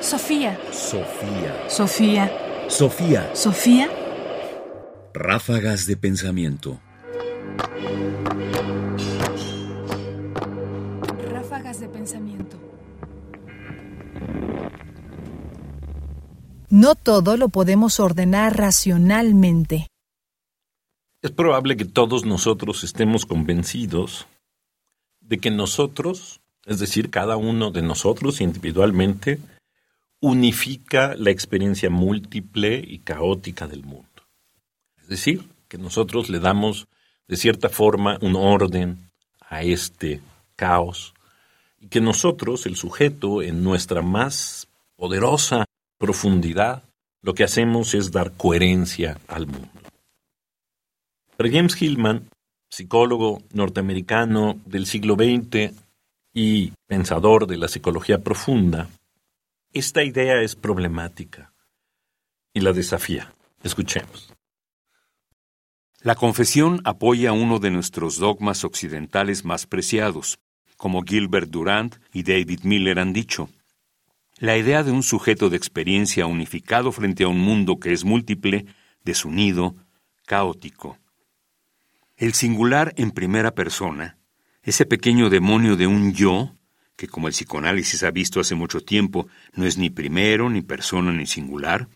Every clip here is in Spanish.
Sofía. Sofía. Sofía. Sofía. Sofía. Ráfagas de pensamiento. Ráfagas de pensamiento. No todo lo podemos ordenar racionalmente. Es probable que todos nosotros estemos convencidos de que nosotros, es decir, cada uno de nosotros individualmente, unifica la experiencia múltiple y caótica del mundo. Es decir, que nosotros le damos de cierta forma un orden a este caos y que nosotros, el sujeto, en nuestra más poderosa profundidad, lo que hacemos es dar coherencia al mundo. Pero James Hillman, psicólogo norteamericano del siglo XX y pensador de la psicología profunda, esta idea es problemática y la desafía. Escuchemos. La confesión apoya uno de nuestros dogmas occidentales más preciados, como Gilbert Durant y David Miller han dicho. La idea de un sujeto de experiencia unificado frente a un mundo que es múltiple, desunido, caótico. El singular en primera persona, ese pequeño demonio de un yo, que como el psicoanálisis ha visto hace mucho tiempo, no es ni primero, ni persona, ni singular,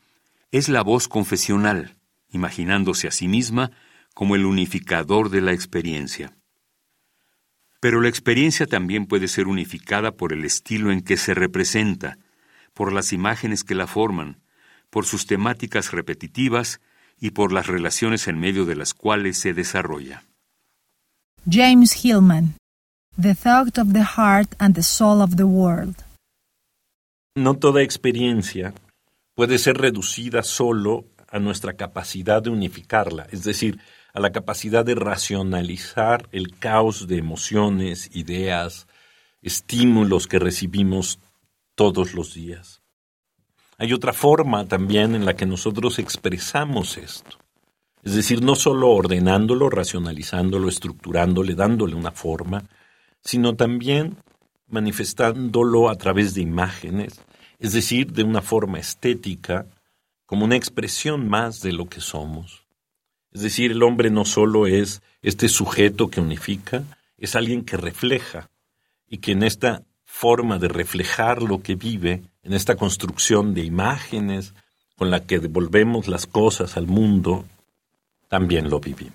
es la voz confesional, imaginándose a sí misma como el unificador de la experiencia. Pero la experiencia también puede ser unificada por el estilo en que se representa, por las imágenes que la forman, por sus temáticas repetitivas y por las relaciones en medio de las cuales se desarrolla. James Hillman. The Thought of the Heart and the Soul of the World. No toda experiencia puede ser reducida solo a nuestra capacidad de unificarla, es decir, a la capacidad de racionalizar el caos de emociones, ideas, estímulos que recibimos todos los días. Hay otra forma también en la que nosotros expresamos esto. Es decir, no solo ordenándolo, racionalizándolo, estructurándole, dándole una forma, sino también manifestándolo a través de imágenes, es decir, de una forma estética, como una expresión más de lo que somos. Es decir, el hombre no solo es este sujeto que unifica, es alguien que refleja y que en esta forma de reflejar lo que vive, en esta construcción de imágenes con la que devolvemos las cosas al mundo, también lo vivimos.